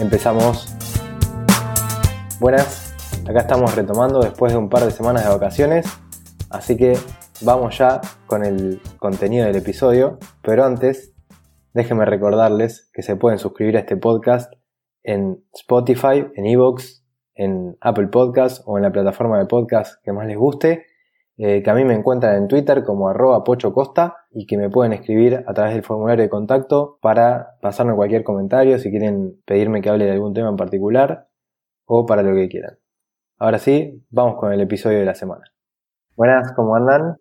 Empezamos. Buenas, acá estamos retomando después de un par de semanas de vacaciones, así que vamos ya con el contenido del episodio, pero antes déjenme recordarles que se pueden suscribir a este podcast en Spotify, en Evox, en Apple Podcast o en la plataforma de podcast que más les guste eh, que a mí me encuentran en Twitter como arroba pochocosta y que me pueden escribir a través del formulario de contacto para pasarme cualquier comentario si quieren pedirme que hable de algún tema en particular o para lo que quieran. Ahora sí, vamos con el episodio de la semana. Buenas, ¿cómo andan?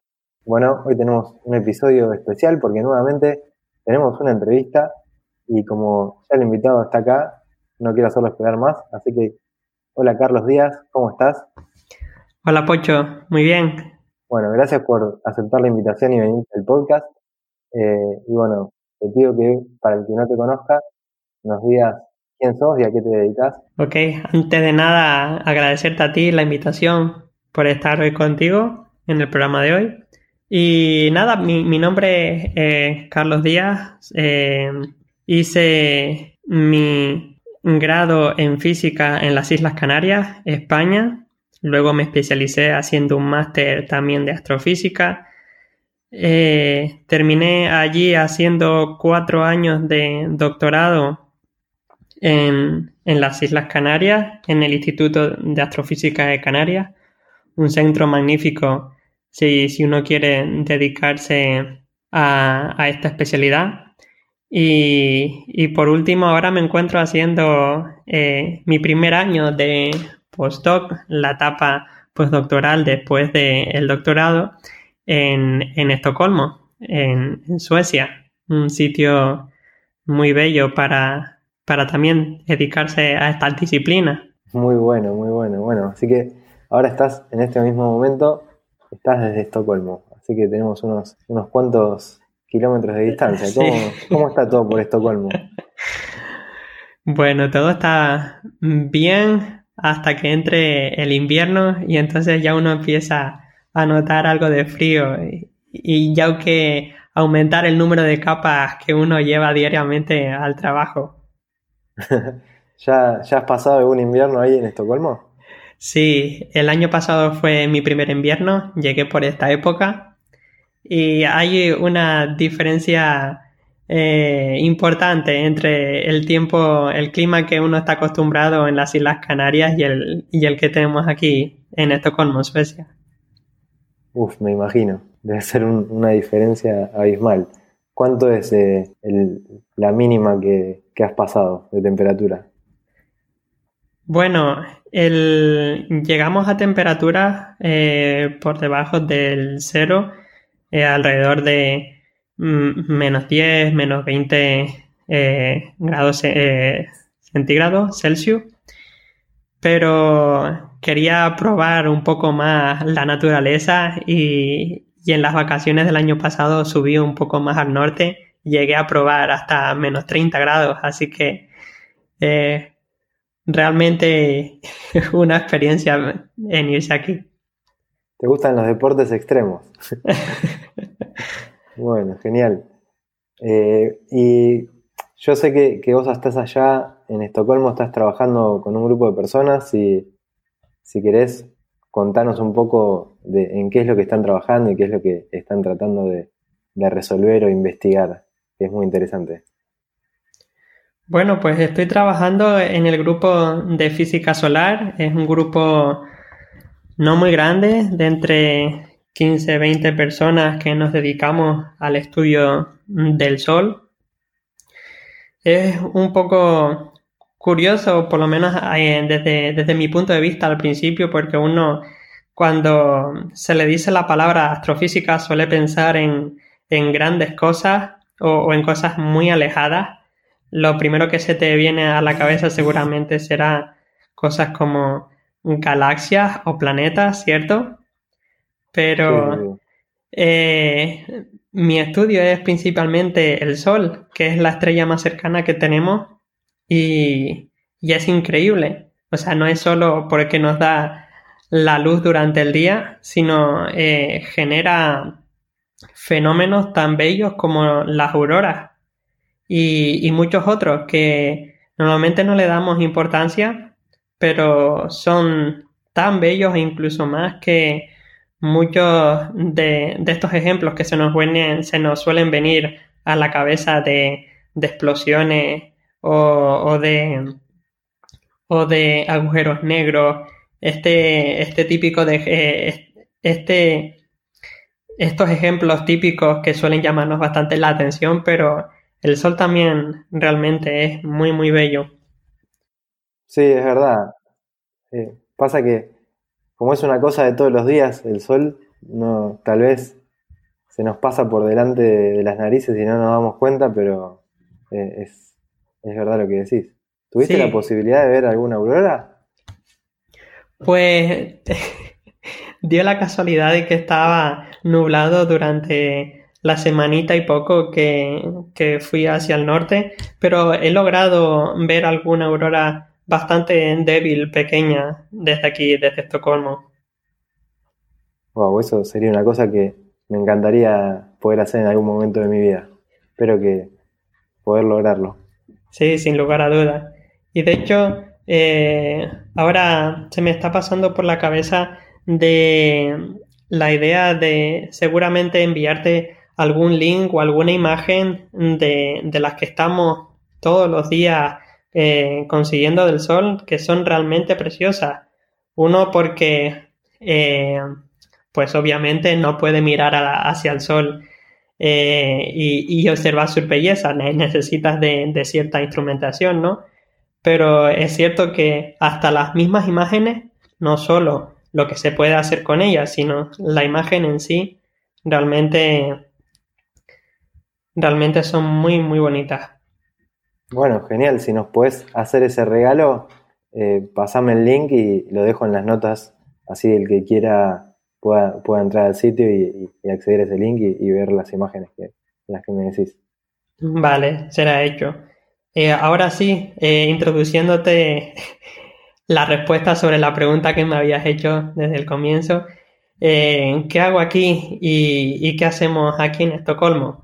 Bueno, hoy tenemos un episodio especial porque nuevamente tenemos una entrevista y como ya el invitado está acá, no quiero hacerlo esperar más, así que hola Carlos Díaz, ¿cómo estás? Hola Pocho, muy bien, bueno, gracias por aceptar la invitación y venir al podcast. Eh, y bueno, te pido que para el que no te conozca, nos digas quién sos y a qué te dedicas. Ok, antes de nada, agradecerte a ti la invitación por estar hoy contigo en el programa de hoy. Y nada, mi, nombre es Carlos Díaz. Eh, hice mi grado en física en las Islas Canarias, España, Luego me especialicé haciendo un máster también de astrofísica. Eh, terminé allí haciendo cuatro años de doctorado en, las Islas Canarias, en el Instituto de Astrofísica de Canarias, un centro magnífico si, uno quiere dedicarse a, esta especialidad. Y, por último, ahora me encuentro haciendo eh, mi primer año de postdoc, la etapa postdoctoral después del doctorado en, Estocolmo, en, Suecia, un sitio muy bello para, para también dedicarse a esta disciplina. Muy bueno, muy bueno. Bueno, así que ahora estás en este mismo momento, estás desde Estocolmo, así que tenemos unos, unos cuantos kilómetros de distancia. ¿Cómo, ¿Cómo está todo por Estocolmo? Bueno, todo está bien, hasta que entre el invierno y entonces ya uno empieza a notar algo de frío y, ya que aumentar el número de capas que uno lleva diariamente al trabajo. ¿Ya, ¿Ya has pasado algún invierno ahí en Estocolmo? Sí, el año pasado fue mi primer invierno, llegué por esta época y hay una diferencia eh, importante entre el tiempo, el clima que uno está acostumbrado en las Islas Canarias y el, y el que tenemos aquí en Estocolmo, Suecia. Uf, me imagino. Debe ser una diferencia abismal. ¿Cuánto es eh, la mínima que, has pasado de temperatura? Bueno, el, llegamos a temperaturas eh, por debajo del cero, alrededor de menos 10, menos 20 eh, grados eh, centígrados Celsius. Pero quería probar un poco más la naturaleza y, en las vacaciones del año pasado subí un poco más al norte. Llegué a probar hasta menos 30 grados, así que eh, realmente una experiencia en irse aquí. ¿Te gustan los deportes extremos? Bueno, genial. Eh, y yo sé que, vos estás allá en Estocolmo, estás trabajando con un grupo de personas y si querés contanos un poco de en qué es lo que están trabajando y qué es lo que están tratando de, de resolver o investigar, que es muy interesante. Bueno, pues estoy trabajando en el grupo de física solar. Es un grupo no muy grande, de entre 15, 20 personas que nos dedicamos al estudio del Sol. Es un poco curioso, por lo menos eh, desde, desde mi punto de vista al principio, porque uno cuando se le dice la palabra astrofísica suele pensar en, en grandes cosas o, en cosas muy alejadas, lo primero que se te viene a la cabeza seguramente será cosas como galaxias o planetas, ¿cierto? Pero eh, mi estudio es principalmente el Sol, que es la estrella más cercana que tenemos y, es increíble. O sea, no es solo porque nos da la luz durante el día, sino eh, genera fenómenos tan bellos como las auroras y, muchos otros que normalmente no le damos importancia, pero son tan bellos e incluso más que muchos de, estos ejemplos que se nos, se nos suelen venir a la cabeza de, explosiones o, de, o de agujeros negros, este, este típico de... Eh, este, estos ejemplos típicos que suelen llamarnos bastante la atención, pero el sol también realmente es muy, muy bello. Sí, es verdad. Eh, pasa que como es una cosa de todos los días, el sol no, tal vez se nos pasa por delante de, las narices y no nos damos cuenta, pero eh, es, verdad lo que decís. ¿Tuviste la posibilidad de ver alguna aurora? Pues dio la casualidad de que estaba nublado durante la semanita y poco que, que, fui hacia el norte, pero he logrado ver alguna aurora bastante débil, pequeña, desde aquí, desde Estocolmo. Wow, eso sería una cosa que me encantaría poder hacer en algún momento de mi vida. Espero que poder lograrlo. Sí, sin lugar a dudas. Y de hecho, eh, ahora se me está pasando por la cabeza de la idea de seguramente enviarte algún link o alguna imagen de, de las que estamos todos los días eh, consiguiendo del sol que son realmente preciosas. Uno porque eh, pues obviamente no puede mirar hacia el sol eh, y, observar su belleza, necesitas de, de, cierta instrumentación, ¿no? Pero es cierto que hasta las mismas imágenes, no solo lo que se puede hacer con ellas, sino la imagen en sí, realmente, realmente son muy, muy bonitas. Bueno, genial. Si nos puedes hacer ese regalo, eh, pasame el link y lo dejo en las notas, así el que quiera pueda, pueda entrar al sitio y, acceder a ese link y, ver las imágenes que, las que me decís. Vale, será hecho. Eh, ahora sí, eh, introduciéndote la respuesta sobre la pregunta que me habías hecho desde el comienzo. ¿Qué hago aquí y, y, qué hacemos aquí en Estocolmo?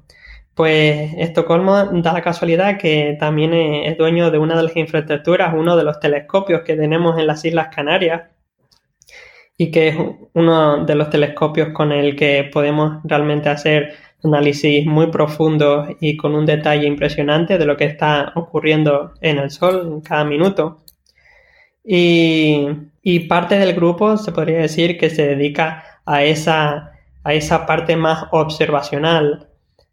Pues Estocolmo da la casualidad que también es dueño de una de las infraestructuras, uno de los telescopios que tenemos en las Islas Canarias y que es uno de los telescopios con el que podemos realmente hacer análisis muy profundos y con un detalle impresionante de lo que está ocurriendo en el Sol cada minuto. Y, y parte del grupo se podría decir que se dedica a esa, a esa parte más observacional,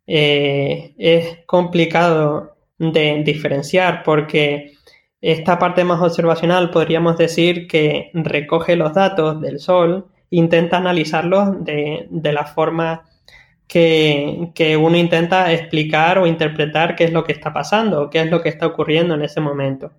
eh, es complicado de diferenciar porque esta parte más observacional podríamos decir que recoge los datos del Sol, intenta analizarlos de, la forma que, que, uno intenta explicar o interpretar qué es lo que está pasando, qué es lo que está ocurriendo en ese momento.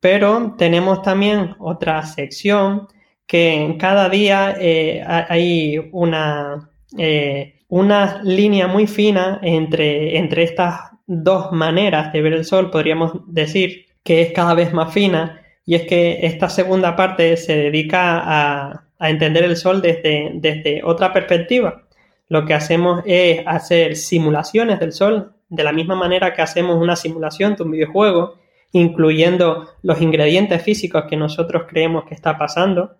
Pero tenemos también otra sección que cada día eh, hay una, eh, una línea muy fina entre, entre estas dos maneras de ver el sol, podríamos decir que es cada vez más fina, y es que esta segunda parte se dedica a, entender el sol desde, desde otra perspectiva. Lo que hacemos es hacer simulaciones del sol de la misma manera que hacemos una simulación de un videojuego, incluyendo los ingredientes físicos que nosotros creemos que está pasando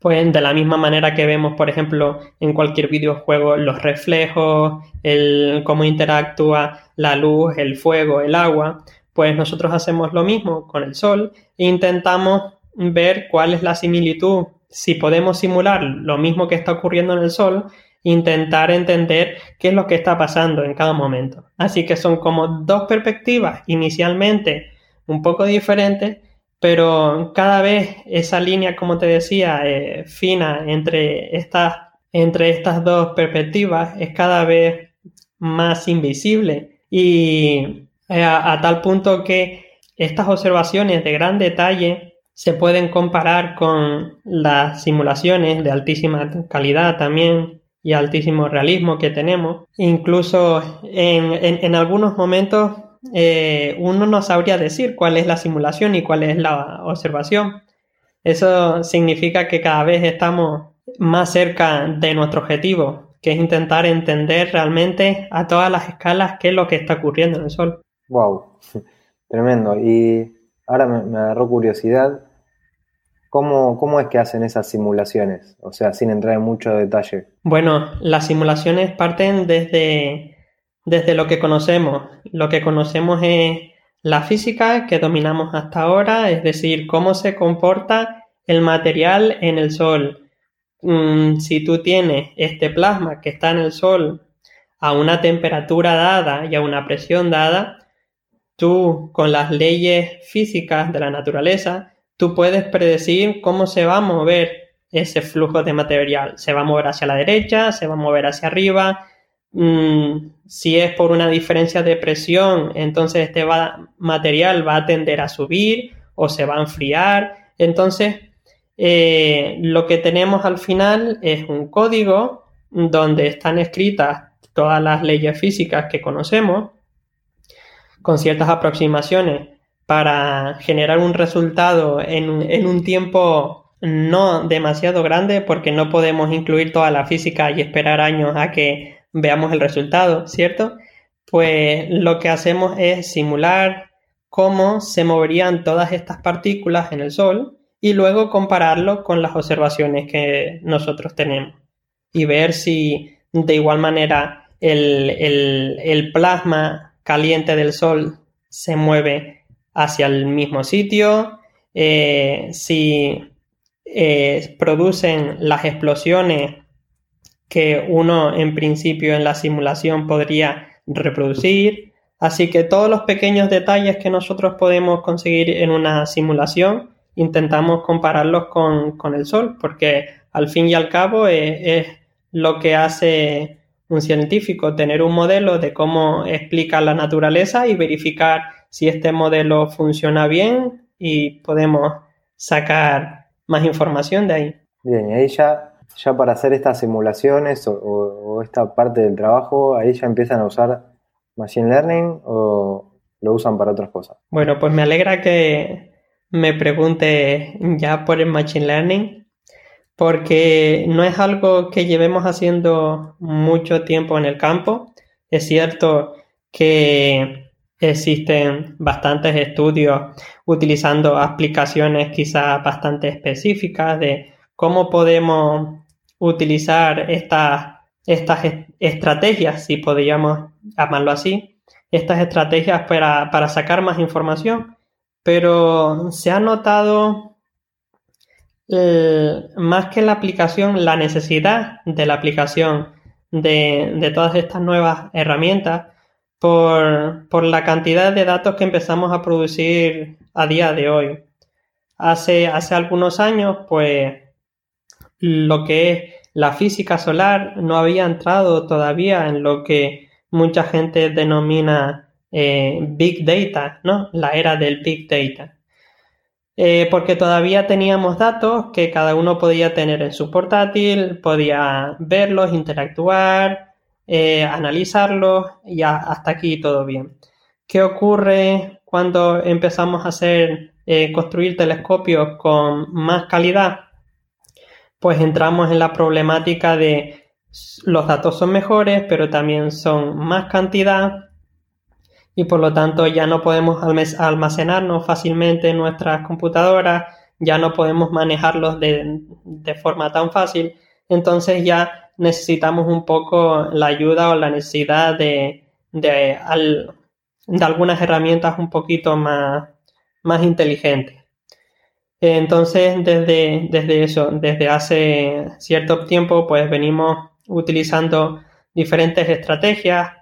pues de la misma manera que vemos, por ejemplo, en cualquier videojuego, los reflejos, el cómo interactúa la luz, el fuego, el agua, pues nosotros hacemos lo mismo con el sol e intentamos ver cuál es la similitud, si podemos simular lo mismo que está ocurriendo en el sol, intentar entender qué es lo que está pasando en cada momento. Así que son como dos perspectivas inicialmente un poco diferentes, pero cada vez esa línea, como te decía, eh, fina entre estas, entre estas dos perspectivas es cada vez más invisible y eh, a, tal punto que estas observaciones de gran detalle se pueden comparar con las simulaciones de altísima calidad también y altísimo realismo que tenemos. Incluso en, algunos momentos eh, uno no sabría decir cuál es la simulación y cuál es la observación. Eso significa que cada vez estamos más cerca de nuestro objetivo, que es intentar entender realmente a todas las escalas qué es lo que está ocurriendo en el Sol. Wow, tremendo. Y ahora me, agarró curiosidad. ¿Cómo, ¿Cómo, es que hacen esas simulaciones? O sea, sin entrar en mucho detalle. Bueno, las simulaciones parten desde, desde lo que conocemos. Lo que conocemos es la física que dominamos hasta ahora, es decir, cómo se comporta el material en el Sol. Mm, si tú tienes este plasma que está en el Sol a una temperatura dada y a una presión dada, tú con las leyes físicas de la naturaleza, tú puedes predecir cómo se va a mover ese flujo de material. Se va a mover hacia la derecha, se va a mover hacia arriba. Mm, si es por una diferencia de presión, entonces este material va a tender a subir o se va a enfriar. Entonces, eh, lo que tenemos al final es un código donde están escritas todas las leyes físicas que conocemos con ciertas aproximaciones para generar un resultado en, un tiempo no demasiado grande porque no podemos incluir toda la física y esperar años a que veamos el resultado, ¿cierto? Pues lo que hacemos es simular cómo se moverían todas estas partículas en el Sol y luego compararlo con las observaciones que nosotros tenemos y ver si de igual manera el, plasma caliente del Sol se mueve hacia el mismo sitio, eh, si eh, producen las explosiones que uno en principio en la simulación podría reproducir. Así que todos los pequeños detalles que nosotros podemos conseguir en una simulación intentamos compararlos con, el Sol, porque al fin y al cabo es, lo que hace un científico, tener un modelo de cómo explica la naturaleza y verificar si este modelo funciona bien y podemos sacar más información de ahí. Bien, ahí ya, ya para hacer estas simulaciones o, esta parte del trabajo, ahí ya empiezan a usar Machine Learning o lo usan para otras cosas. Bueno, pues me alegra que, me pregunte ya por el Machine Learning, porque no es algo que llevemos haciendo mucho tiempo en el campo. Es cierto que existen bastantes estudios utilizando aplicaciones quizás bastante específicas de cómo podemos utilizar estas, estas estrategias, si podríamos llamarlo así, estas estrategias para, para sacar más información pero se ha notado eh, más que la aplicación, la necesidad de la aplicación de, todas estas nuevas herramientas por, la cantidad de datos que empezamos a producir a día de hoy. Hace, hace algunos años, pues lo que es la física solar no había entrado todavía en lo que mucha gente denomina eh, Big Data, ¿no? La era del Big Data. Eh, porque todavía teníamos datos que cada uno podía tener en su portátil, podía verlos, interactuar, eh, analizarlos y hasta aquí todo bien. ¿Qué ocurre cuando empezamos a hacer, construir telescopios con más calidad? Pues entramos en la problemática de los datos son mejores, pero también son más cantidad y por lo tanto ya no podemos almacenarnos fácilmente en nuestras computadoras, ya no podemos manejarlos de, forma tan fácil, entonces ya necesitamos un poco la ayuda o la necesidad de, de, algunas herramientas un poquito más, más inteligentes. Entonces, desde, desde eso, desde hace cierto tiempo, pues venimos utilizando diferentes estrategias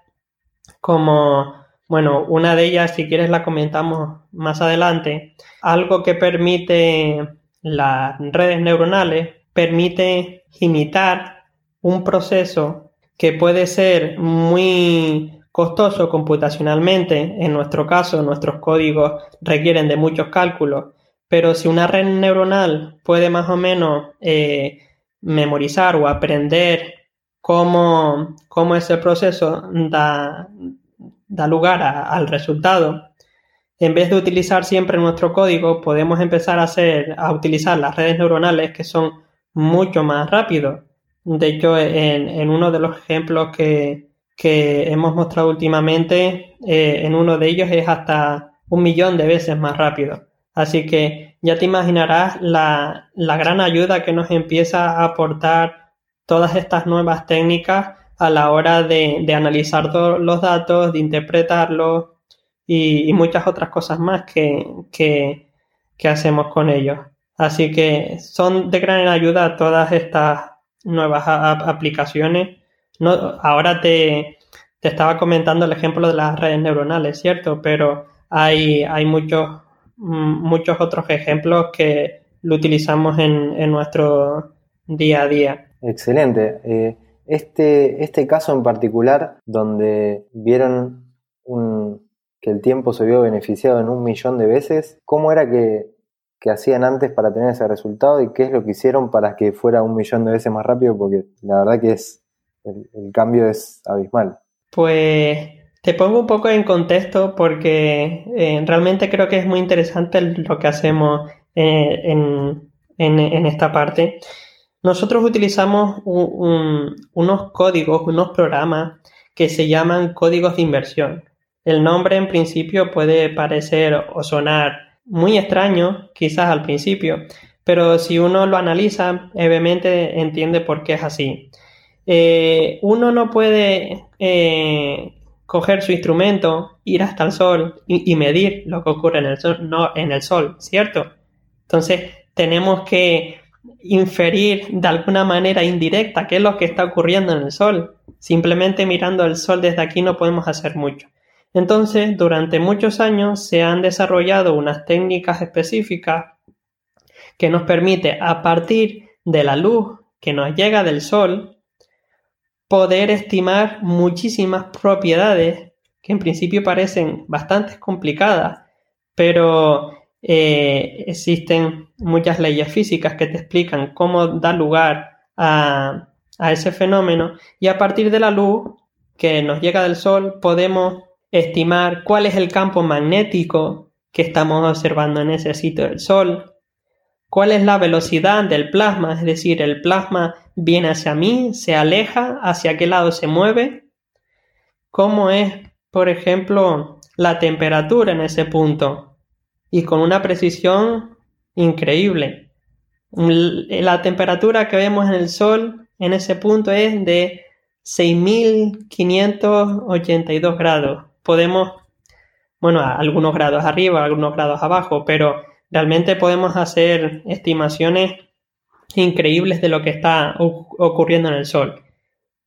como bueno, una de ellas, si quieres, la comentamos más adelante. Algo que permite las redes neuronales permite imitar un proceso que puede ser muy costoso computacionalmente, en nuestro caso nuestros códigos requieren de muchos cálculos, pero si una red neuronal puede más o menos eh, memorizar o aprender cómo, cómo ese proceso da, da lugar al resultado, en vez de utilizar siempre nuestro código, podemos empezar a, hacer, a utilizar las redes neuronales que son mucho más rápidos. De hecho, en, uno de los ejemplos que, hemos mostrado últimamente, eh, en uno de ellos es hasta un millón de veces más rápido. Así que ya te imaginarás la, gran ayuda que nos empieza a aportar todas estas nuevas técnicas a la hora de, de analizar todos los datos, de interpretarlos y, muchas otras cosas más que, hacemos con ellos. Así que son de gran ayuda todas estas nuevas aplicaciones. No, ahora te, estaba comentando el ejemplo de las redes neuronales, ¿cierto? Pero hay, hay muchos, muchos otros ejemplos que lo utilizamos en, nuestro día a día. Excelente. Eh, este, este caso en particular, donde vieron un, que el tiempo se vio beneficiado en un millón de veces, ¿cómo era que, hacían antes para tener ese resultado y qué es lo que hicieron para que fuera un millón de veces más rápido? Porque la verdad que es el, cambio es abismal. Pues te pongo un poco en contexto porque eh, realmente creo que es muy interesante lo que hacemos eh, en, esta parte. Nosotros utilizamos unos códigos, unos programas que se llaman códigos de inversión. El nombre en principio puede parecer o sonar muy extraño, quizás al principio, pero si uno lo analiza, obviamente entiende por qué es así. Eh, uno no puede coger su instrumento, ir hasta el sol y, medir lo que ocurre en el sol, no en el sol, ¿cierto? Entonces tenemos que inferir de alguna manera indirecta qué es lo que está ocurriendo en el sol. Simplemente mirando el sol desde aquí no podemos hacer mucho. Entonces, durante muchos años se han desarrollado unas técnicas específicas que nos permite, a partir de la luz que nos llega del sol, poder estimar muchísimas propiedades que en principio parecen bastante complicadas, pero eh, existen muchas leyes físicas que te explican cómo dar lugar a ese fenómeno. Y a partir de la luz que nos llega del sol podemos estimar cuál es el campo magnético que estamos observando en ese sitio del Sol, cuál es la velocidad del plasma, es decir, el plasma viene hacia mí, se aleja, hacia qué lado se mueve, cómo es, por ejemplo, la temperatura en ese punto, y con una precisión increíble. La temperatura que vemos en el Sol en ese punto es de 6.582 grados podemos, bueno, algunos grados arriba, algunos grados abajo, pero realmente podemos hacer estimaciones increíbles de lo que está ocurriendo en el Sol.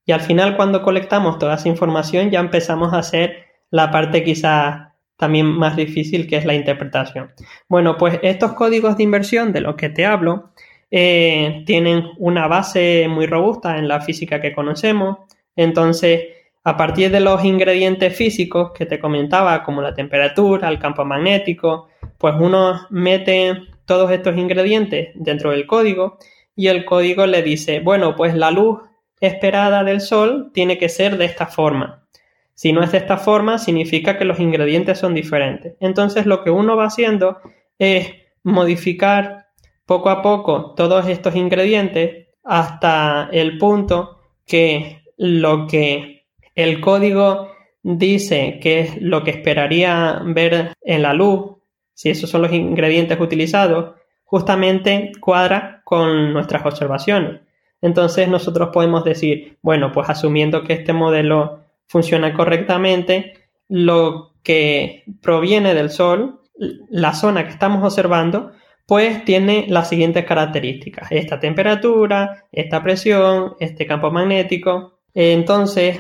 Y al final, cuando colectamos toda esa información, ya empezamos a hacer la parte quizá también más difícil, que es la interpretación. Bueno, pues estos códigos de inversión de los que te hablo eh, tienen una base muy robusta en la física que conocemos. Entonces, a partir de los ingredientes físicos que te comentaba, como la temperatura, el campo magnético, pues uno mete todos estos ingredientes dentro del código y el código le dice, bueno, pues la luz esperada del sol tiene que ser de esta forma. Si no es de esta forma, significa que los ingredientes son diferentes. Entonces lo que uno va haciendo es modificar poco a poco todos estos ingredientes hasta el punto que lo que el código dice qué es lo que esperaría ver en la luz, si esos son los ingredientes utilizados, justamente cuadra con nuestras observaciones. Entonces nosotros podemos decir, bueno, pues asumiendo que este modelo funciona correctamente, lo que proviene del Sol, la zona que estamos observando, pues tiene las siguientes características. Esta temperatura, esta presión, este campo magnético. Entonces,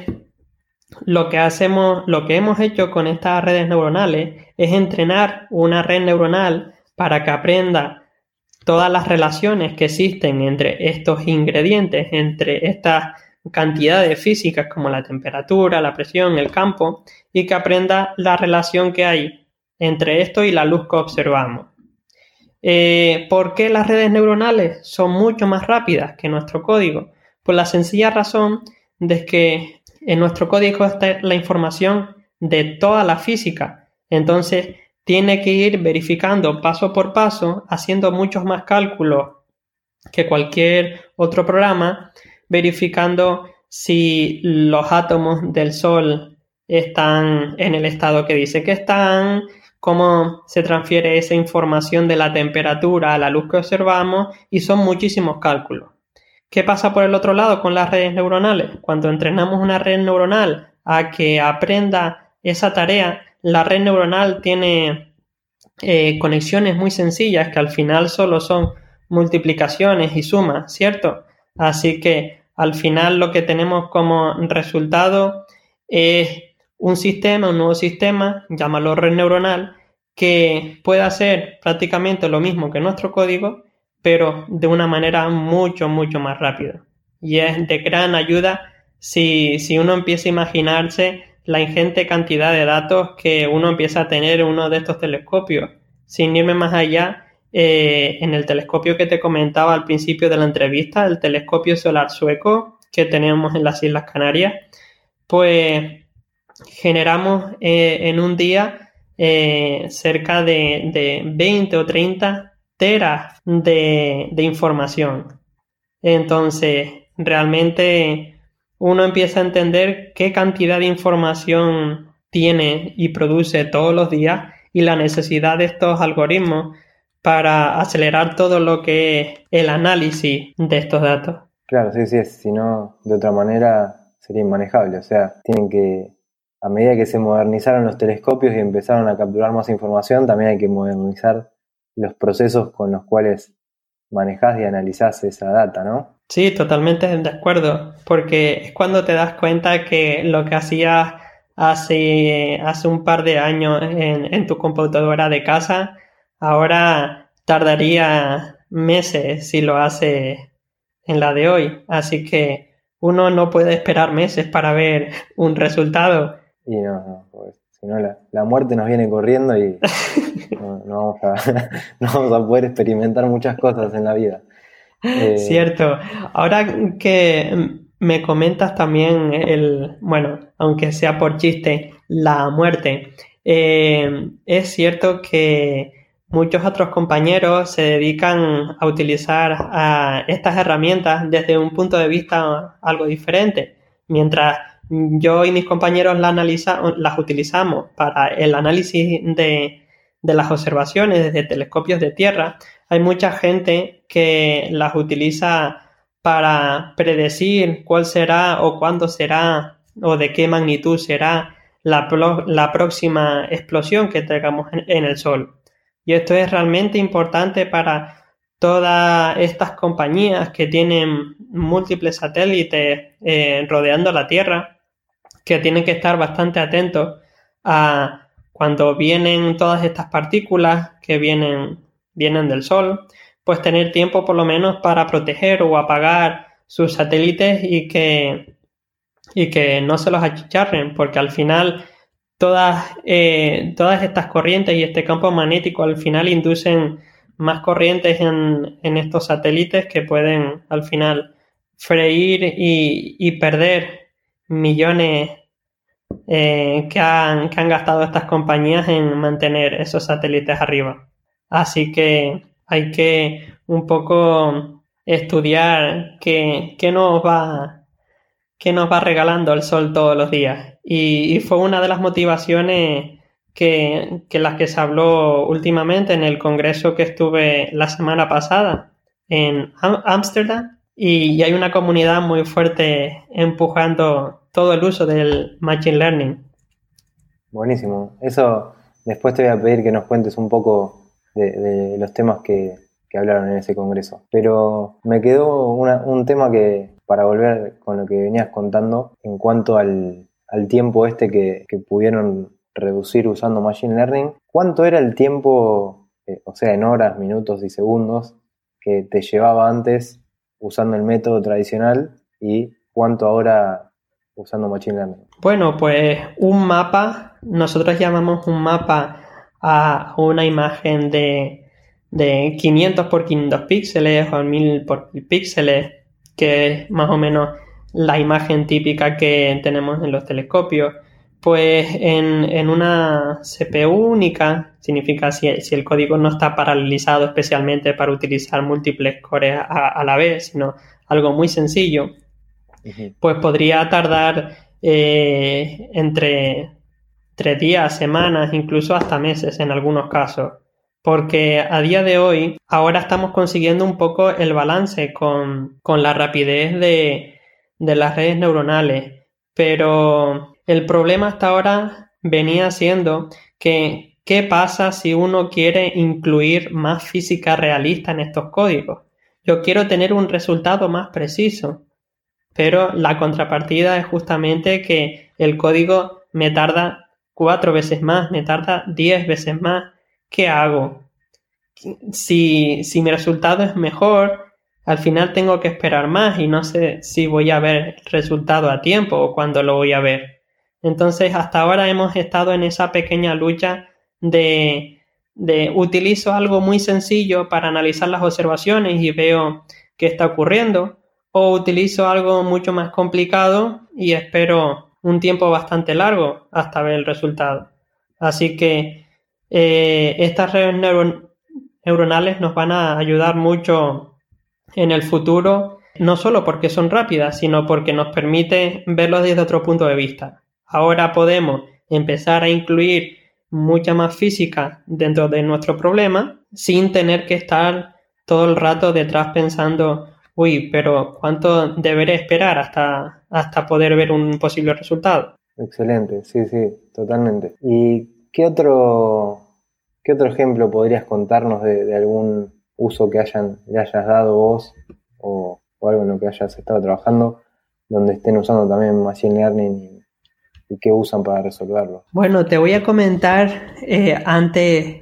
lo que hacemos, lo que hemos hecho con estas redes neuronales es entrenar una red neuronal para que aprenda todas las relaciones que existen entre estos ingredientes, entre estas cantidades físicas como la temperatura, la presión, el campo, y que aprenda la relación que hay entre esto y la luz que observamos. Eh, ¿Por qué las redes neuronales son mucho más rápidas que nuestro código? Por la sencilla razón de que en nuestro código está la información de toda la física. Entonces, tiene que ir verificando paso por paso, haciendo muchos más cálculos que cualquier otro programa, verificando si los átomos del Sol están en el estado que dice que están, cómo se transfiere esa información de la temperatura a la luz que observamos y son muchísimos cálculos. ¿Qué pasa por el otro lado con las redes neuronales? Cuando entrenamos una red neuronal a que aprenda esa tarea, la red neuronal tiene eh, conexiones muy sencillas que al final solo son multiplicaciones y sumas, ¿cierto? Así que al final lo que tenemos como resultado es un sistema, un nuevo sistema, llámalo red neuronal, que pueda hacer prácticamente lo mismo que nuestro código, pero de una manera mucho, mucho más rápida. Y es de gran ayuda si, si uno empieza a imaginarse la ingente cantidad de datos que uno empieza a tener en uno de estos telescopios. Sin irme más allá, eh, en el telescopio que te comentaba al principio de la entrevista, el telescopio solar sueco que tenemos en las Islas Canarias, pues generamos eh, en un día eh, cerca de, de 20 o 30 teras de, información. Entonces, realmente uno empieza a entender qué cantidad de información tiene y produce todos los días y la necesidad de estos algoritmos para acelerar todo lo que es el análisis de estos datos. Claro, sí, sí, si no, de otra manera sería inmanejable. O sea, tienen que, a medida que se modernizaron los telescopios y empezaron a capturar más información, también hay que modernizar los procesos con los cuales manejás y analizás esa data, ¿no? Sí, totalmente de acuerdo, porque es cuando te das cuenta que lo que hacías hace, hace un par de años en, en tu computadora de casa, ahora tardaría meses si lo hace en la de hoy. Así que uno no puede esperar meses para ver un resultado. Y no, no, pues si no la, muerte nos viene corriendo y no, vamos a, poder experimentar muchas cosas en la vida. Eh, Cierto. Ahora que me comentas también el, bueno, aunque sea por chiste, la muerte, eh, es cierto que muchos otros compañeros se dedican a utilizar a estas herramientas desde un punto de vista algo diferente. Mientras yo y mis compañeros la las utilizamos para el análisis de, las observaciones desde telescopios de tierra. Hay mucha gente que las utiliza para predecir cuál será o cuándo será o de qué magnitud será la, la próxima explosión que tengamos en, el Sol. Y esto es realmente importante para todas estas compañías que tienen múltiples satélites eh, rodeando la Tierra que tienen que estar bastante atentos a cuando vienen todas estas partículas que vienen, vienen del Sol, pues tener tiempo por lo menos para proteger o apagar sus satélites y que, y que no se los achicharren, porque al final todas, eh, todas estas corrientes y este campo magnético al final inducen más corrientes en, en estos satélites que pueden al final freír y, y perder millones eh, que, han, que han gastado estas compañías en mantener esos satélites arriba. Así que hay que un poco estudiar qué, qué nos va qué nos va regalando el sol todos los días. Y, fue una de las motivaciones que, que, las que se habló últimamente en el congreso que estuve la semana pasada en Ámsterdam y, hay una comunidad muy fuerte empujando todo el uso del Machine Learning. Buenísimo. Eso después te voy a pedir que nos cuentes un poco de, los temas que, hablaron en ese congreso. Pero me quedó un tema que, para volver con lo que venías contando, en cuanto al, tiempo este que, pudieron reducir usando Machine Learning, ¿cuánto era el tiempo, eh, o sea, en horas, minutos y segundos, que te llevaba antes usando el método tradicional y cuánto ahora usando Machine? Bueno, pues un mapa, nosotros llamamos un mapa a una imagen de, de 500 por 500 píxeles o 1000 por 1000 píxeles, que es más o menos la imagen típica que tenemos en los telescopios. Pues en, una CPU única, significa si, si, el código no está paralelizado especialmente para utilizar múltiples cores a, la vez, sino algo muy sencillo, pues podría tardar eh, entre tres días, semanas, incluso hasta meses en algunos casos. Porque a día de hoy, ahora estamos consiguiendo un poco el balance con, con la rapidez de, de las redes neuronales. Pero el problema hasta ahora venía siendo que ¿qué pasa si uno quiere incluir más física realista en estos códigos? Yo quiero tener un resultado más preciso, pero la contrapartida es justamente que el código me tarda cuatro veces más, me tarda diez veces más. ¿Qué hago? Si, si mi resultado es mejor, al final tengo que esperar más y no sé si voy a ver el resultado a tiempo o cuándo lo voy a ver. Entonces, hasta ahora hemos estado en esa pequeña lucha de, de utilizo algo muy sencillo para analizar las observaciones y veo qué está ocurriendo, o utilizo algo mucho más complicado y espero un tiempo bastante largo hasta ver el resultado. Así que eh, estas redes neuronales nos van a ayudar mucho en el futuro, no solo porque son rápidas, sino porque nos permite verlo desde otro punto de vista. Ahora podemos empezar a incluir mucha más física dentro de nuestro problema sin tener que estar todo el rato detrás pensando, uy, pero ¿cuánto deberé esperar hasta, hasta poder ver un posible resultado? Excelente, sí, sí, totalmente. ¿Y qué otro, qué otro ejemplo podrías contarnos de algún uso que hayan, le hayas dado vos o, algo en lo que hayas estado trabajando, donde estén usando también Machine Learning y, qué usan para resolverlo. Bueno, te voy a comentar eh, antes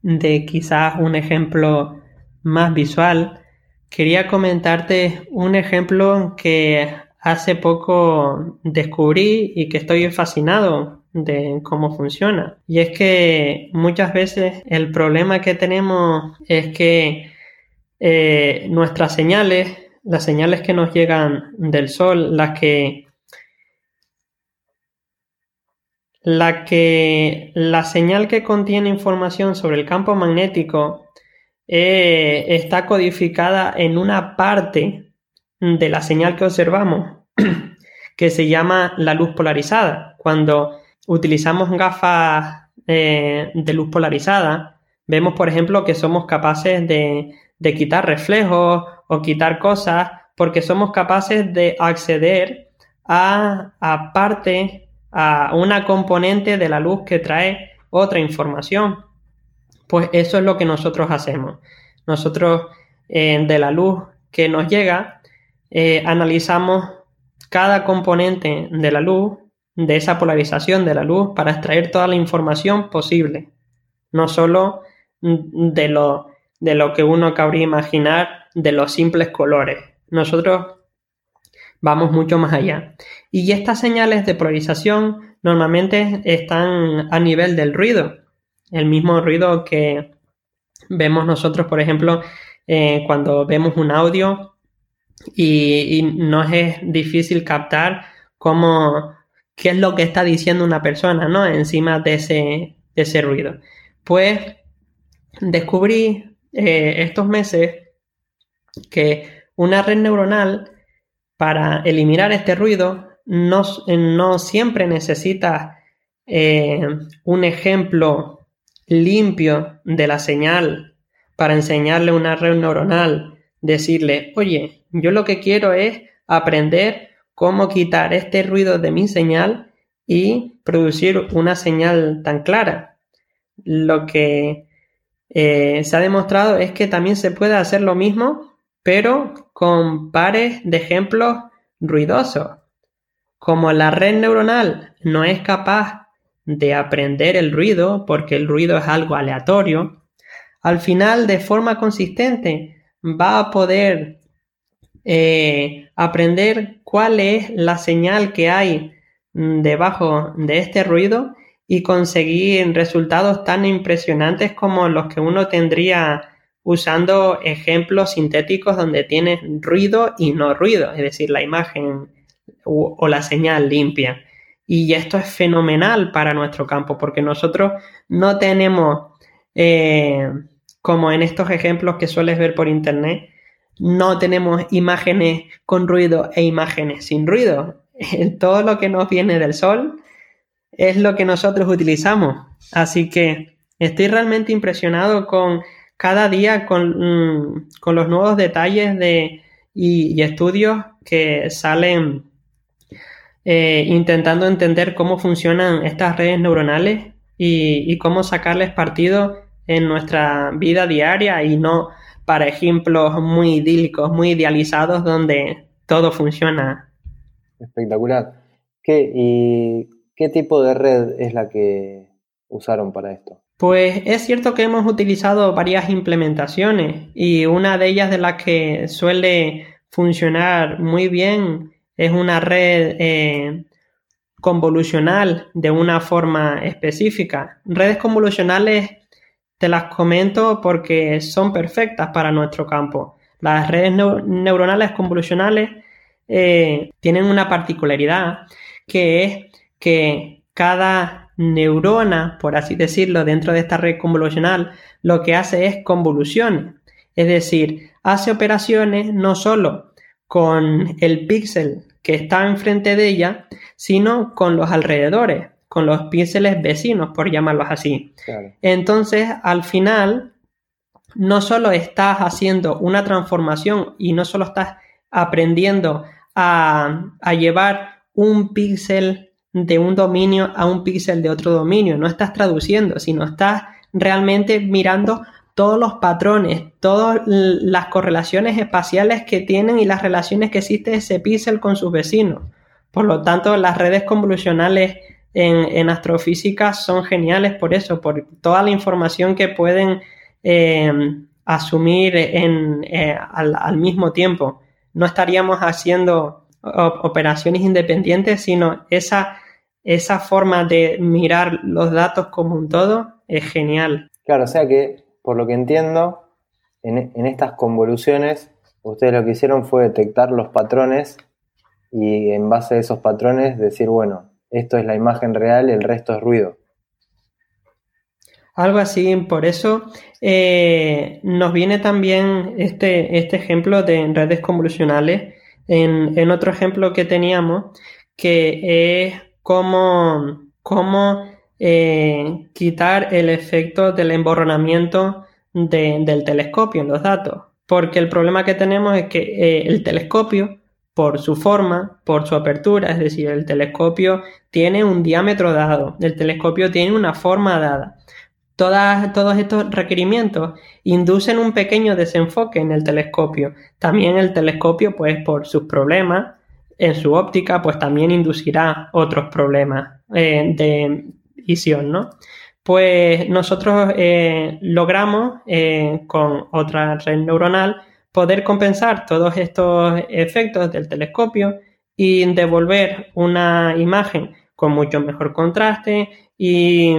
de quizás un ejemplo más visual, quería comentarte un ejemplo que hace poco descubrí y que estoy fascinado de cómo funciona. Y es que muchas veces el problema que tenemos es que eh, nuestras señales, las señales que nos llegan del sol, las que la que la señal que contiene información sobre el campo magnético eh, está codificada en una parte de la señal que observamos que se llama la luz polarizada. Cuando utilizamos gafas eh, de luz polarizada, vemos, por ejemplo, que somos capaces de, quitar reflejos o quitar cosas porque somos capaces de acceder a, a parte, a una componente de la luz que trae otra información. Pues eso es lo que nosotros hacemos. Nosotros eh, de la luz que nos llega, eh, analizamos cada componente de la luz de esa polarización de la luz para extraer toda la información posible, no solo de lo, de lo que uno cabría imaginar de los simples colores. Nosotros vamos mucho más allá. Y estas señales de polarización normalmente están a nivel del ruido, el mismo ruido que vemos nosotros, por ejemplo, eh, cuando vemos un audio y, y nos es difícil captar cómo qué es lo que está diciendo una persona, ¿no? Encima de ese, ese ruido. Pues descubrí eh, estos meses que una red neuronal para eliminar este ruido no, no siempre necesita eh, un ejemplo limpio de la señal para enseñarle una red neuronal, decirle, oye, yo lo que quiero es aprender cómo quitar este ruido de mi señal y producir una señal tan clara. Lo que eh, se ha demostrado es que también se puede hacer lo mismo, pero con pares de ejemplos ruidosos. Como la red neuronal no es capaz de aprender el ruido, porque el ruido es algo aleatorio, al final de forma consistente va a poder eh, aprender cuál es la señal que hay mm, debajo de este ruido y conseguir resultados tan impresionantes como los que uno tendría usando ejemplos sintéticos donde tienes ruido y no ruido, es decir, la imagen o, la señal limpia. Y esto es fenomenal para nuestro campo porque nosotros no tenemos, eh, como en estos ejemplos que sueles ver por internet, no tenemos imágenes con ruido e imágenes sin ruido. Todo lo que nos viene del sol es lo que nosotros utilizamos. Así que estoy realmente impresionado con cada día con, mm, los nuevos detalles de, y, estudios que salen eh, intentando entender cómo funcionan estas redes neuronales y, y cómo sacarles partido en nuestra vida diaria y no para ejemplos muy idílicos, muy idealizados donde todo funciona. Espectacular. ¿Qué, ¿Y qué tipo de red es la que usaron para esto? Pues es cierto que hemos utilizado varias implementaciones y una de ellas de las que suele funcionar muy bien es una red eh, convolucional de una forma específica. Redes convolucionales te las comento porque son perfectas para nuestro campo. Las redes neuronales convolucionales eh, tienen una particularidad que es que cada neurona, por así decirlo, dentro de esta red convolucional, lo que hace es convoluciones. Es decir, hace operaciones no solo con el píxel que está enfrente de ella, sino con los alrededores con los píxeles vecinos, por llamarlos así. Entonces, al final, no solo estás haciendo una transformación y no solo estás aprendiendo a, a llevar un píxel de un dominio a un píxel de otro dominio, no estás traduciendo, sino estás realmente mirando todos los patrones, todas las correlaciones espaciales que tienen y las relaciones que existe ese píxel con sus vecinos. Por lo tanto, las redes convolucionales en, astrofísica son geniales por eso, por toda la información que pueden eh, asumir en, eh, al, mismo tiempo. No estaríamos haciendo operaciones independientes, sino esa, esa forma de mirar los datos como un todo es genial. Claro, o sea que, por lo que entiendo, en, estas convoluciones, ustedes lo que hicieron fue detectar los patrones y en base a esos patrones decir, bueno, esto es la imagen real, el resto es ruido. Algo así, por eso eh, nos viene también este, este ejemplo de redes convolucionales en, otro ejemplo que teníamos, que es cómo eh, quitar el efecto del emborronamiento del telescopio en los datos. Porque el problema que tenemos es que eh, el telescopio por su forma, por su apertura, es decir, el telescopio tiene un diámetro dado, el telescopio tiene una forma dada. todos estos requerimientos inducen un pequeño desenfoque en el telescopio. También el telescopio, pues por sus problemas en su óptica, pues también inducirá otros problemas eh, de visión, ¿no? Pues nosotros eh, logramos eh, con otra red neuronal poder compensar todos estos efectos del telescopio y devolver una imagen con mucho mejor contraste y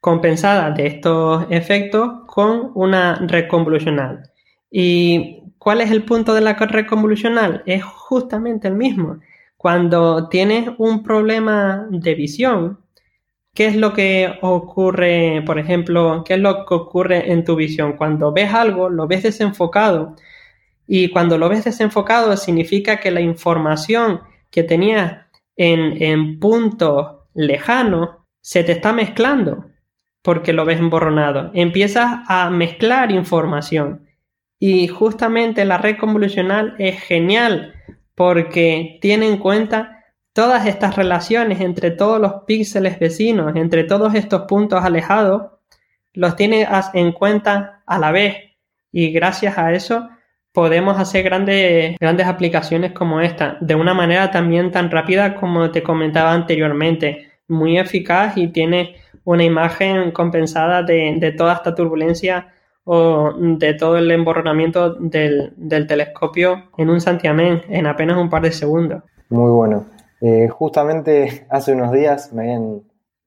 compensada de estos efectos con una red convolucional. ¿Y cuál es el punto de la red convolucional? Es justamente el mismo. Cuando tienes un problema de visión, ¿qué es lo que ocurre, por ejemplo, qué es lo que ocurre en tu visión? Cuando ves algo, lo ves desenfocado, y cuando lo ves desenfocado significa que la información que tenías en, en puntos lejanos se te está mezclando porque lo ves emborronado. Empiezas a mezclar información. Y justamente la red convolucional es genial porque tiene en cuenta todas estas relaciones entre todos los píxeles vecinos, entre todos estos puntos alejados, los tiene en cuenta a la vez. Y gracias a eso podemos hacer grandes, grandes aplicaciones como esta, de una manera también tan rápida como te comentaba anteriormente, muy eficaz y tiene una imagen compensada de, toda esta turbulencia o de todo el emborronamiento del, telescopio en un santiamén en apenas un par de segundos. Muy bueno. Eh, justamente hace unos días me habían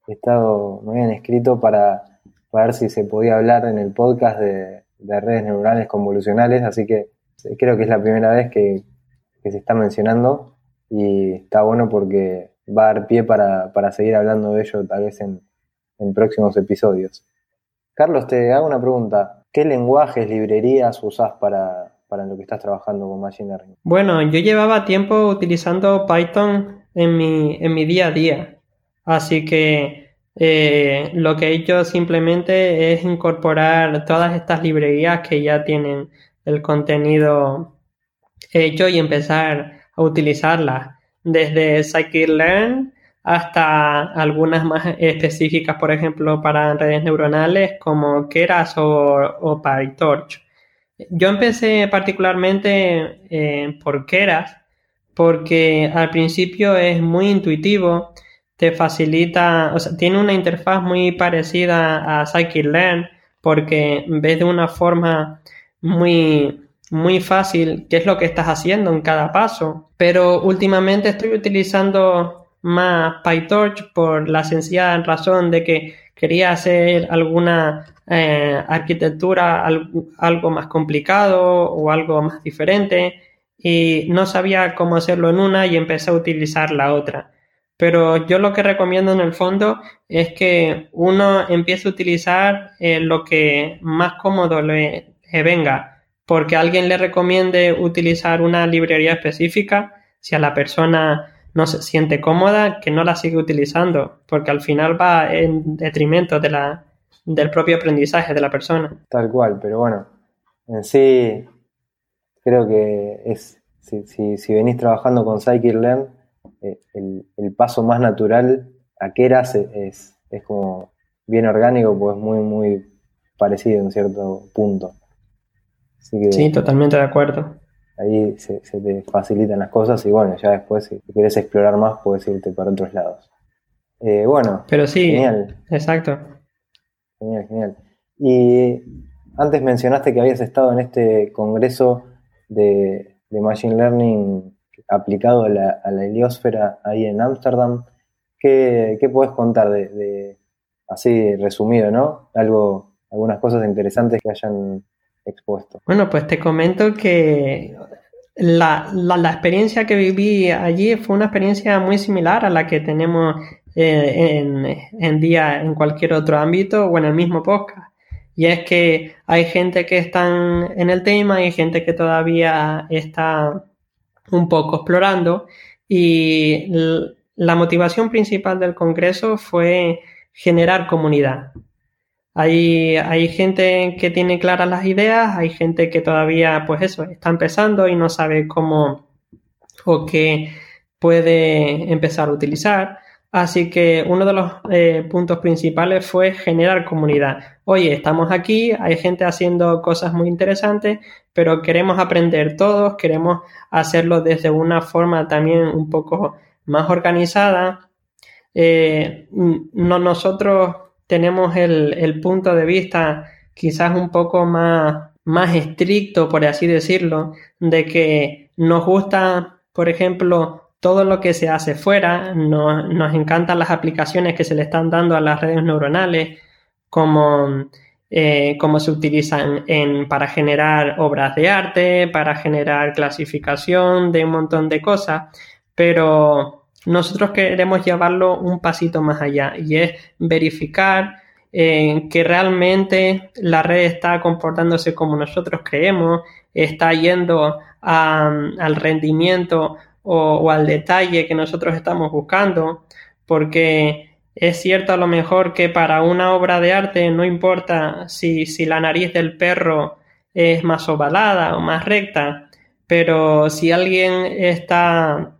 estado, me habían escrito para, para ver si se podía hablar en el podcast de, de redes neuronales convolucionales, así que creo que es la primera vez que, se está mencionando y está bueno porque va a dar pie para, seguir hablando de ello tal vez en, próximos episodios. Carlos, te hago una pregunta. ¿Qué lenguajes, librerías usás para, para lo que estás trabajando con Machine Learning? Bueno, yo llevaba tiempo utilizando Python en mi, en mi día a día. Así que eh, lo que he hecho simplemente es incorporar todas estas librerías que ya tienen el contenido hecho y empezar a utilizarlas. Desde scikit-learn hasta algunas más específicas, por ejemplo, para redes neuronales como Keras o, PyTorch. Yo empecé particularmente eh, por Keras porque al principio es muy intuitivo te facilita, o sea, tiene una interfaz muy parecida a Scikit-Learn porque ves de una forma muy, muy fácil qué es lo que estás haciendo en cada paso. Pero últimamente estoy utilizando más PyTorch por la sencilla razón de que quería hacer alguna eh, arquitectura algo más complicado o algo más diferente y no sabía cómo hacerlo en una y empecé a utilizar la otra. Pero yo lo que recomiendo en el fondo es que uno empiece a utilizar eh, lo que más cómodo le, venga, porque alguien le recomiende utilizar una librería específica, si a la persona no se siente cómoda, que no la siga utilizando, porque al final va en detrimento de la, del propio aprendizaje de la persona. Tal cual, pero bueno, en sí creo que es, si, si, si venís trabajando con Scikit-Learn, eh, el, paso más natural a Keras es, es, como bien orgánico, pues muy, muy parecido en cierto punto. sí, totalmente de acuerdo. Ahí se, te facilitan las cosas y bueno, ya después si quieres explorar más puedes irte para otros lados. Eh, bueno, pero sí, genial. Exacto. Genial, genial. Y antes mencionaste que habías estado en este congreso de, de Machine Learning aplicado a la, a la heliosfera ahí en Ámsterdam. ¿Qué, ¿Qué puedes contar de, así resumido, ¿no? Algo, algunas cosas interesantes que hayan expuesto. Bueno, pues te comento que la, la, experiencia que viví allí fue una experiencia muy similar a la que tenemos eh, en, en, día en cualquier otro ámbito o en el mismo podcast. Y es que hay gente que está en el tema y gente que todavía está un poco explorando y la motivación principal del Congreso fue generar comunidad. Hay, hay gente que tiene claras las ideas, hay gente que todavía, pues eso, está empezando y no sabe cómo o qué puede empezar a utilizar. Así que uno de los eh, puntos principales fue generar comunidad. Oye, estamos aquí, hay gente haciendo cosas muy interesantes, pero queremos aprender todos, queremos hacerlo desde una forma también un poco más organizada. Eh, no, nosotros tenemos el, punto de vista quizás un poco más, más estricto, por así decirlo, de que nos gusta, por ejemplo, todo lo que se hace fuera, nos, encantan las aplicaciones que se le están dando a las redes neuronales, como eh, cómo se utilizan para generar obras de arte, para generar clasificación de un montón de cosas, pero nosotros queremos llevarlo un pasito más allá y es verificar eh, que realmente la red está comportándose como nosotros creemos, está yendo al rendimiento o, al detalle que nosotros estamos buscando, porque es cierto a lo mejor que para una obra de arte no importa si, si la nariz del perro es más ovalada o más recta, pero si alguien está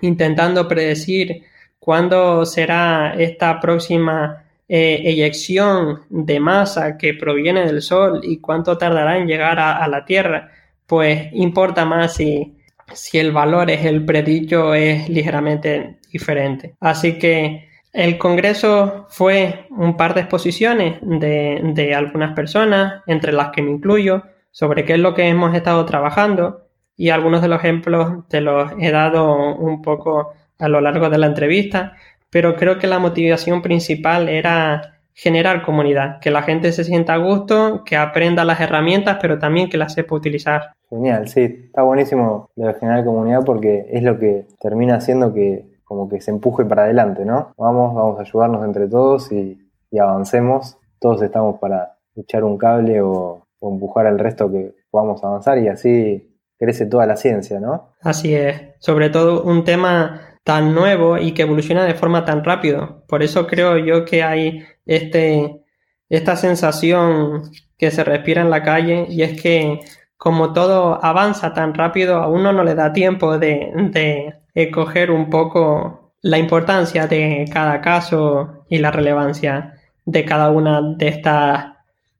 intentando predecir cuándo será esta próxima eh, eyección de masa que proviene del Sol y cuánto tardará en llegar a la Tierra, pues importa más si, si el valor es el predicho es ligeramente diferente. Así que el Congreso fue un par de exposiciones de, de algunas personas, entre las que me incluyo, sobre qué es lo que hemos estado trabajando y algunos de los ejemplos te los he dado un poco a lo largo de la entrevista, pero creo que la motivación principal era generar comunidad, que la gente se sienta a gusto, que aprenda las herramientas, pero también que las sepa utilizar. Genial, sí, está buenísimo lo de generar comunidad porque es lo que termina haciendo que como que se empuje para adelante, ¿no? Vamos, vamos a ayudarnos entre todos y, avancemos. Todos estamos para echar un cable o, o empujar al resto que podamos avanzar y así crece toda la ciencia, ¿no? Así es, sobre todo un tema tan nuevo y que evoluciona de forma tan rápido. Por eso creo yo que hay este, esta sensación que se respira en la calle y es que como todo avanza tan rápido, a uno no le da tiempo de, de escoger un poco la importancia de cada caso y la relevancia de cada una de estas,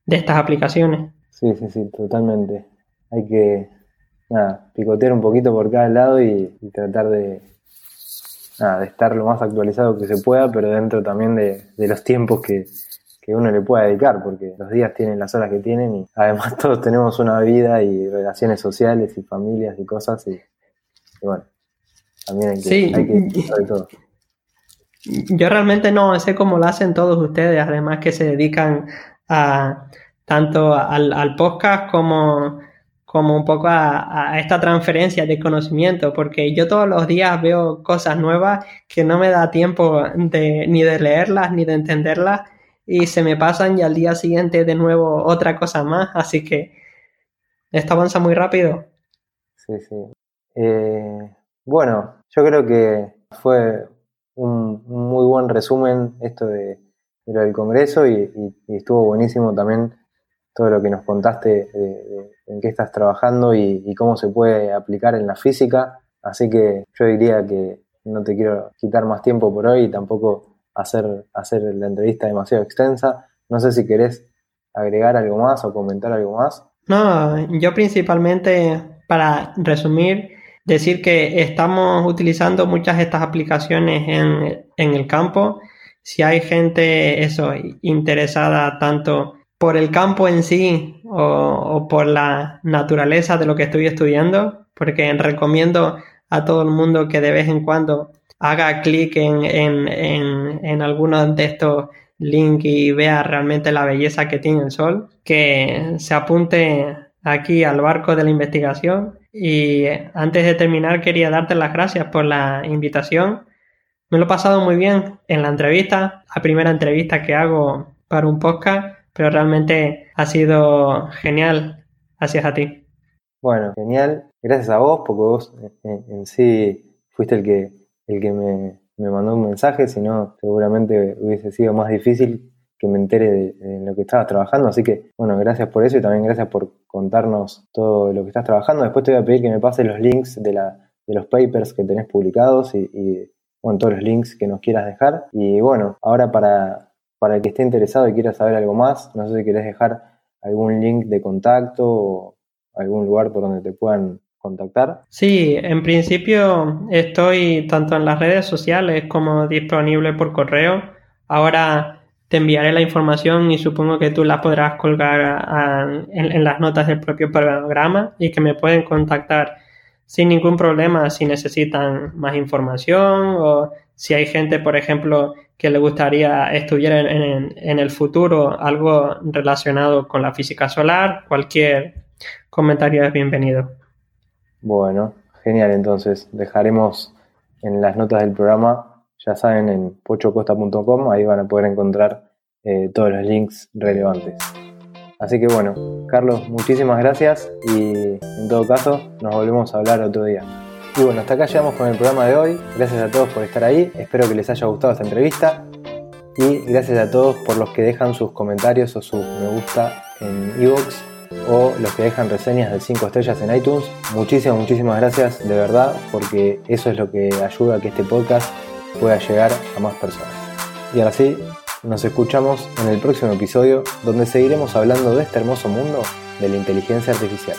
de estas aplicaciones. Sí, sí, sí, totalmente. Hay que picotear un poquito por cada lado y tratar de, de estar lo más actualizado que se pueda, pero dentro también de, los tiempos que, uno le pueda dedicar, porque los días tienen las horas que tienen y además todos tenemos una vida y relaciones sociales y familias y cosas y, bueno, también hay que, sí. hay todo. Yo realmente no sé cómo lo hacen todos ustedes, además que se dedican a tanto al, al podcast como como un poco a, esta transferencia de conocimiento, porque yo todos los días veo cosas nuevas que no me da tiempo de, ni de leerlas ni de entenderlas y se me pasan y al día siguiente de nuevo otra cosa más, así que esto avanza muy rápido. Sí, sí. Eh, bueno, yo creo que fue un, muy buen resumen esto de, del Congreso y estuvo buenísimo también todo lo que nos contaste de, en qué estás trabajando y, cómo se puede aplicar en la física. Así que yo diría que no te quiero quitar más tiempo por hoy y tampoco hacer, hacer la entrevista demasiado extensa. No sé si querés agregar algo más o comentar algo más. No, yo principalmente, para resumir, decir que estamos utilizando muchas de estas aplicaciones en, en el campo. Si hay gente eso interesada tanto por el campo en sí o, por la naturaleza de lo que estoy estudiando, porque recomiendo a todo el mundo que de vez en cuando haga clic en, en, en, en alguno de estos links y vea realmente la belleza que tiene el sol, que se apunte aquí al barco de la investigación. Y antes de terminar quería darte las gracias por la invitación. Me lo he pasado muy bien en la entrevista, la primera entrevista que hago para un podcast pero realmente ha sido genial. Gracias a ti. Bueno, genial. Gracias a vos, porque vos en, sí fuiste el que, el que me, mandó un mensaje, si no, seguramente hubiese sido más difícil que me entere de, lo que estabas trabajando. Así que, bueno, gracias por eso y también gracias por contarnos todo lo que estás trabajando. Después te voy a pedir que me pases los links de, la, de los papers que tenés publicados y, y, bueno, todos los links que nos quieras dejar. Y bueno, ahora para, para el que esté interesado y quiera saber algo más, no sé si querés dejar algún link de contacto o algún lugar por donde te puedan contactar. Sí, en principio estoy tanto en las redes sociales como disponible por correo. Ahora te enviaré la información y supongo que tú la podrás colgar en, en, las notas del propio programa y que me pueden contactar sin ningún problema si necesitan más información o si hay gente, por ejemplo, que le gustaría estudiar en, el futuro algo relacionado con la física solar, cualquier comentario es bienvenido. Bueno, genial, entonces dejaremos en las notas del programa, ya saben, en pochocosta.com, ahí van a poder encontrar eh, todos los links relevantes. Así que bueno, Carlos, muchísimas gracias y en todo caso nos volvemos a hablar otro día. Y bueno, hasta acá llegamos con el programa de hoy. Gracias a todos por estar ahí. Espero que les haya gustado esta entrevista. Y gracias a todos por los que dejan sus comentarios o sus me gusta en iVoox o los que dejan reseñas de 5 estrellas en iTunes. Muchísimas, muchísimas gracias de verdad porque eso es lo que ayuda a que este podcast pueda llegar a más personas. Y ahora sí, nos escuchamos en el próximo episodio donde seguiremos hablando de este hermoso mundo de la inteligencia artificial.